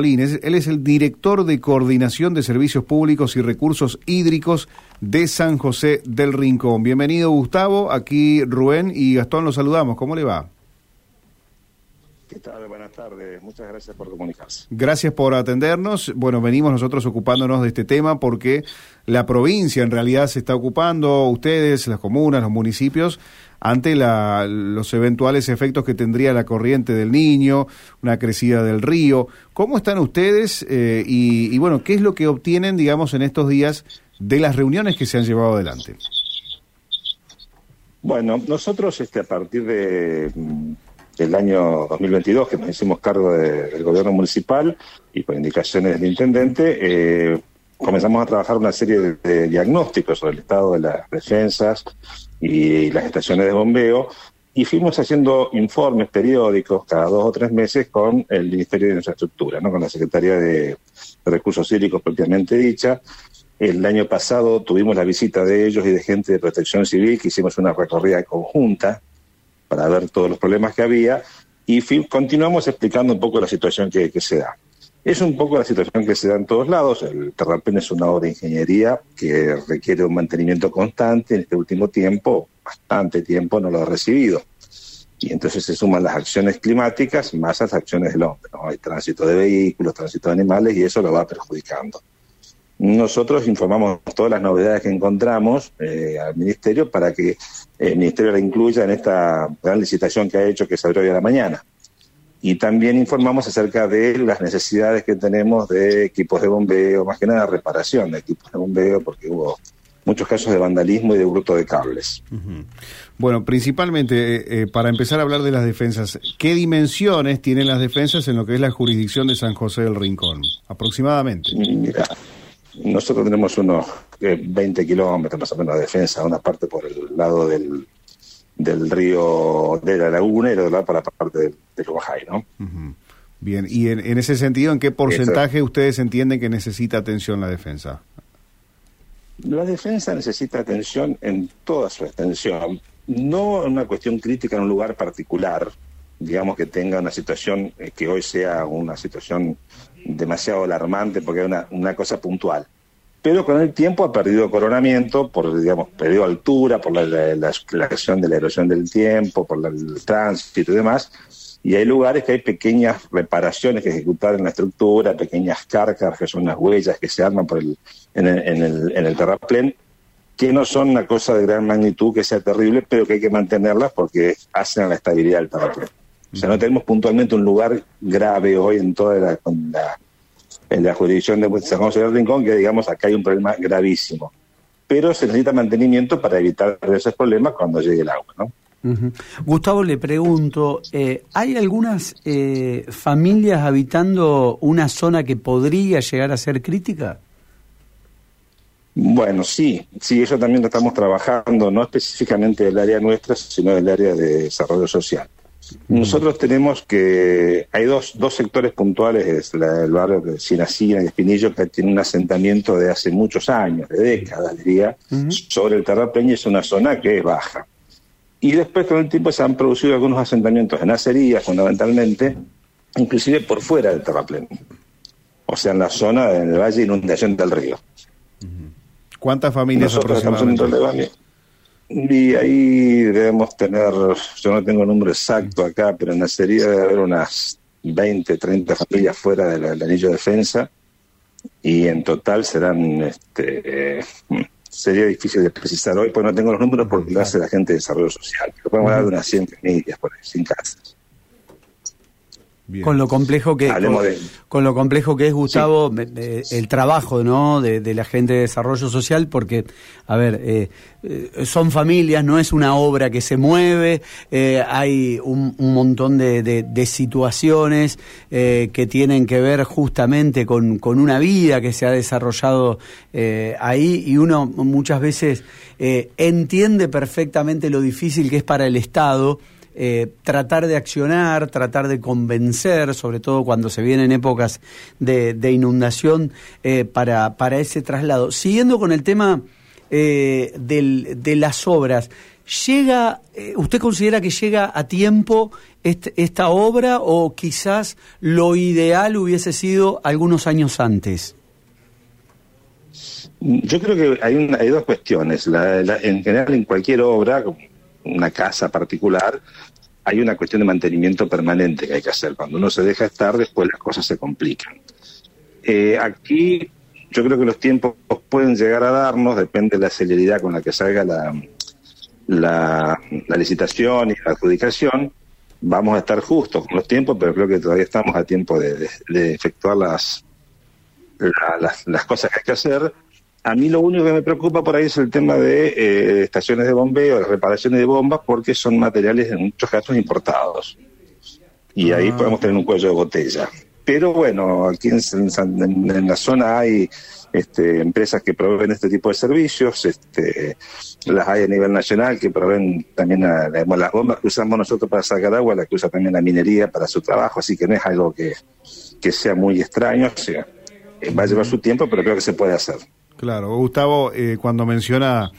Él es el director de Coordinación de Servicios Públicos y Recursos Hídricos de San José del Rincón. Bienvenido Gustavo, aquí Rubén y Gastón los saludamos. ¿Cómo le va? ¿Qué tal? Buenas tardes. Muchas gracias por comunicarse. Gracias por atendernos. Bueno, venimos nosotros ocupándonos de este tema porque la provincia en realidad se está ocupando, ustedes, las comunas, los municipios, ante la, los eventuales efectos que tendría la corriente del niño, una crecida del río. ¿Cómo están ustedes eh, y, y, bueno, qué es lo que obtienen, digamos, en estos días de las reuniones que se han llevado adelante? Bueno, nosotros este, a partir de, del año 2022, que nos hicimos cargo de, del gobierno municipal y por indicaciones del intendente, eh, comenzamos a trabajar una serie de, diagnósticos sobre el estado de las defensas, y las estaciones de bombeo, y fuimos haciendo informes periódicos cada dos o tres meses con el Ministerio de Infraestructura, ¿no? con la Secretaría de Recursos Hídricos propiamente dicha. El año pasado tuvimos la visita de ellos y de gente de protección civil, que hicimos una recorrida conjunta para ver todos los problemas que había, y continuamos explicando un poco la situación que, se da. Es un poco la situación que se da en todos lados. El terraplén es una obra de ingeniería que requiere un mantenimiento constante. En este último tiempo, bastante tiempo, no lo ha recibido. Y entonces se suman las acciones climáticas más las acciones del hombre. ¿no? Hay tránsito de vehículos, tránsito de animales y eso lo va perjudicando. Nosotros informamos todas las novedades que encontramos eh, al Ministerio para que el Ministerio la incluya en esta gran licitación que ha hecho que se abrió hoy a la mañana y también informamos acerca de las necesidades que tenemos de equipos de bombeo, más que nada reparación de equipos de bombeo, porque hubo muchos casos de vandalismo y de bruto de cables. Uh -huh. Bueno, principalmente, eh, eh, para empezar a hablar de las defensas, ¿qué dimensiones tienen las defensas en lo que es la jurisdicción de San José del Rincón, aproximadamente? Mira, nosotros tenemos unos eh, 20 kilómetros más o menos de defensa, una parte por el lado del del río de la laguna y la otra para la parte del, del ¿no? Uh -huh. Bien, y en, en, ese sentido, ¿en qué porcentaje Eso. ustedes entienden que necesita atención la defensa? La defensa necesita atención en toda su extensión, no una cuestión crítica en un lugar particular, digamos que tenga una situación eh, que hoy sea una situación demasiado alarmante porque es una, una cosa puntual pero con el tiempo ha perdido coronamiento, por, digamos, perdió altura, por la, la, la, de la erosión del tiempo, por el tránsito y demás, y hay lugares que hay pequeñas reparaciones que ejecutar en la estructura, pequeñas carcas, que son las huellas que se arman por el, en, el, en, el, en el terraplén, que no son una cosa de gran magnitud que sea terrible, pero que hay que mantenerlas porque hacen la estabilidad del terraplén. O sea, no tenemos puntualmente un lugar grave hoy en toda la, la en la jurisdicción de San José del Rincón, que digamos acá hay un problema gravísimo. Pero se necesita mantenimiento para evitar esos problemas cuando llegue el agua, ¿no? Uh -huh. Gustavo, le pregunto, eh, ¿hay algunas eh, familias habitando una zona que podría llegar a ser crítica? Bueno, sí, sí, eso también lo estamos trabajando, no específicamente del área nuestra, sino del área de desarrollo social. Nosotros tenemos que, hay dos, dos sectores puntuales, es la, el barrio de Sinacina y Espinillo, que tiene un asentamiento de hace muchos años, de décadas, diría, uh -huh. sobre el terraplén y es una zona que es baja. Y después con el tiempo se han producido algunos asentamientos en acerías, fundamentalmente, inclusive por fuera del terraplén. O sea, en la zona, en el valle de inundación del río. ¿Cuántas familias Nosotros aproximadamente? Y ahí debemos tener, yo no tengo el número exacto acá, pero en la serie debe haber unas 20, 30 familias fuera del, del anillo de defensa. Y en total serán, este, eh, sería difícil de precisar hoy, pues no tengo los números porque lo hace la gente de desarrollo social, pero podemos hablar de unas 100 familias por ahí, sin casas. Bien. Con lo complejo que con, lo complejo que es Gustavo sí. eh, el trabajo no de, de, la gente de desarrollo social porque a ver eh, eh, son familias no es una obra que se mueve eh, hay un, un, montón de, de, de situaciones eh, que tienen que ver justamente con, con, una vida que se ha desarrollado ahí y uno muchas veces entiende perfectamente lo difícil que es para el Estado eh, tratar de accionar, tratar de convencer, sobre todo cuando se vienen épocas de, inundación, eh, para, para ese traslado. Siguiendo con el tema eh, del, de las obras, ¿Llega, eh, usted considera que llega a tiempo esta obra o quizás lo ideal hubiese sido algunos años antes? Yo creo que hay, hay dos cuestiones. en general, en cualquier obra, una casa particular, hay una cuestión de mantenimiento permanente que hay que hacer. Cuando uno se deja estar, después las cosas se complican. Eh, aquí yo creo que los tiempos pueden llegar a darnos, depende de la celeridad con la que salga la, la, licitación y la adjudicación, vamos a estar justos con los tiempos, pero creo que todavía estamos a tiempo de, efectuar las, las, las, cosas que hay que hacer. A mí lo único que me preocupa por ahí es el tema de eh, estaciones de bombeo, reparaciones de bombas, porque son materiales en muchos casos importados. Y ahí ah. podemos tener un cuello de botella. Pero bueno, aquí en, la zona hay este, empresas que proveen este tipo de servicios, este, las hay a nivel nacional que proveen también las bombas que usamos nosotros para sacar agua, las que usa también la minería para su trabajo, así que no es algo que, sea muy extraño, o sea, eh, va a llevar su tiempo, pero creo que se puede hacer. Claro, Gustavo, eh, cuando menciona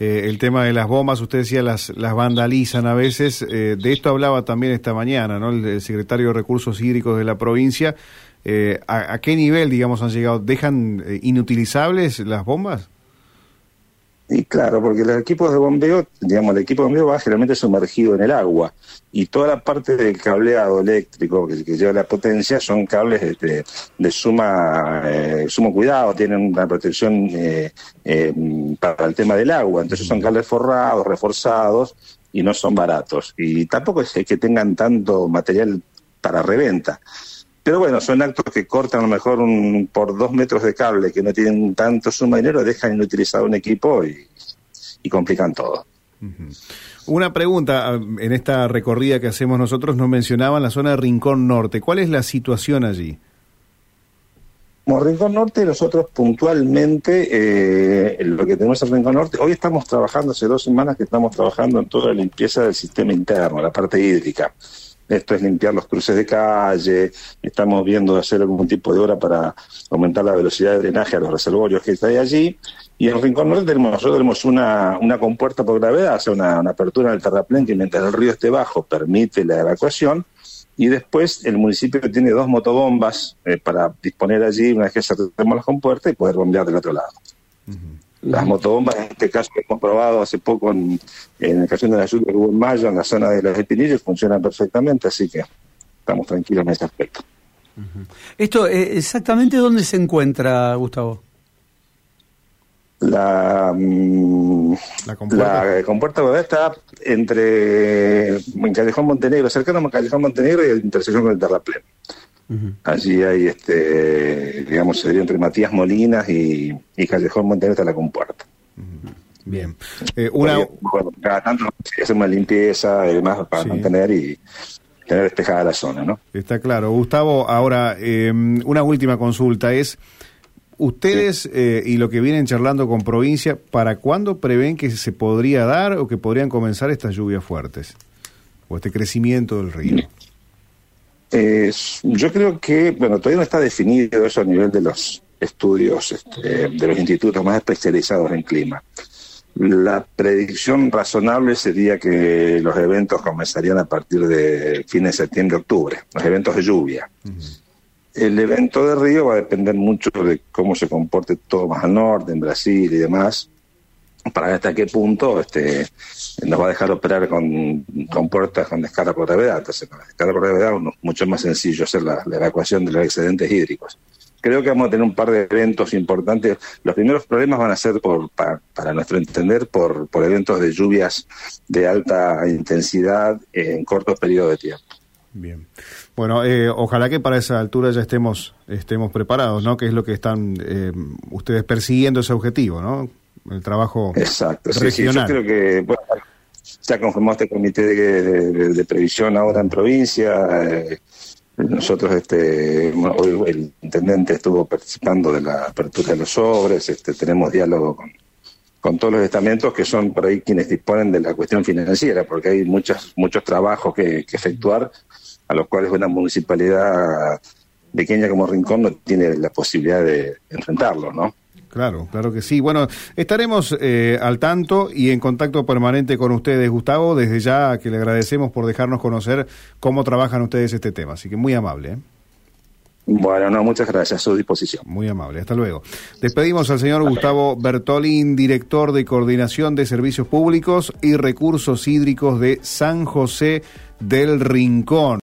eh, el tema de las bombas, usted decía las, las vandalizan a veces. Eh, de esto hablaba también esta mañana, ¿no? El, secretario de Recursos Hídricos de la provincia. Eh, ¿a, qué nivel, digamos, han llegado? ¿Dejan inutilizables las bombas? Y claro, porque los equipos de bombeo, digamos, el equipo de bombeo va generalmente sumergido en el agua y toda la parte del cableado eléctrico que, lleva la potencia son cables este, de suma eh, sumo cuidado, tienen una protección eh, eh, para el tema del agua, entonces son cables forrados, reforzados y no son baratos. Y tampoco es que tengan tanto material para reventa. Pero bueno, son actos que cortan a lo mejor un, por dos metros de cable que no tienen tanto suma dinero, dejan inutilizado un equipo y, complican todo. Una pregunta, ah, en esta recorrida que hacemos nosotros nos mencionaban la zona de Rincón Norte. ¿Cuál es la situación allí? Como Rincón Norte, nosotros puntualmente, eh, lo que tenemos en Rincón Norte, hoy estamos trabajando, hace dos semanas que estamos trabajando en toda la limpieza del sistema interno, la parte hídrica. Esto es limpiar los cruces de calle, estamos viendo hacer algún tipo de obra para aumentar la velocidad de drenaje a los reservorios que hay allí. Y en Rincón Norte tenemos, nosotros tenemos una, una compuerta por gravedad, o sea, una, apertura en el terraplén que mientras el río esté bajo permite la evacuación. Y después el municipio tiene dos motobombas eh, para disponer allí una vez que cerremos la compuerta y poder bombear del otro lado. Las motobombas, en este caso que hemos probado hace poco en, en el caso de la lluvia que hubo en mayo, en la zona de los espinillos, funcionan perfectamente, así que estamos tranquilos en ese aspecto. ¿Esto eh, exactamente dónde se encuentra, Gustavo? La, mm, la compuerta, la está entre en Callejón Montenegro, cercano a Callejón Montenegro y la intersección con el Terraplén. Allí hay, este, digamos, sería entre Matías Molinas y, Callejón Montenegro está la compuerta. Bien. Eh, una... cada tanto hacemos una limpieza y demás para mantener y tener despejada la zona, ¿no? Está claro. Gustavo, ahora, eh, una última consulta es... Ustedes eh, y lo que vienen charlando con provincia, ¿para cuándo prevén que se podría dar o que podrían comenzar estas lluvias fuertes? O este crecimiento del río. Eh, yo creo que, bueno, todavía no está definido eso a nivel de los estudios este, de los institutos más especializados en clima. La predicción razonable sería que los eventos comenzarían a partir de fines de septiembre-octubre, los eventos de lluvia. El evento de Río va a depender mucho de cómo se comporte todo más al norte, en Brasil y demás para ver hasta qué punto este, nos va a dejar operar con, con puertas con descarga por gravedad. Entonces, con la descarga por gravedad es mucho más sencillo hacer la, evacuación de los excedentes hídricos. Creo que vamos a tener un par de eventos importantes. Los primeros problemas van a ser, por, para, nuestro entender, por, por eventos de lluvias de alta intensidad en cortos periodos de tiempo. Bien. Bueno, eh, ojalá que para esa altura ya estemos, estemos preparados, ¿no? Que es lo que están eh, ustedes persiguiendo ese objetivo, ¿no? El trabajo Exacto, regional. yo creo que bueno, se conformado este comité de, previsión ahora en provincia. Eh, nosotros, este, hoy el intendente estuvo participando de la apertura de los sobres, este, tenemos diálogo con, con todos los estamentos que son por ahí quienes disponen de la cuestión financiera, porque hay muchos muchos trabajos que, que efectuar a los cuales una municipalidad pequeña como Rincón no tiene la posibilidad de enfrentarlo, ¿no? Claro, claro que sí. Bueno, estaremos eh, al tanto y en contacto permanente con ustedes, Gustavo, desde ya que le agradecemos por dejarnos conocer cómo trabajan ustedes este tema. Así que muy amable. ¿eh? Bueno, no, muchas gracias, a su disposición. Muy amable, hasta luego. Despedimos al señor Gustavo Bertolín, director de Coordinación de Servicios Públicos y Recursos Hídricos de San José del Rincón.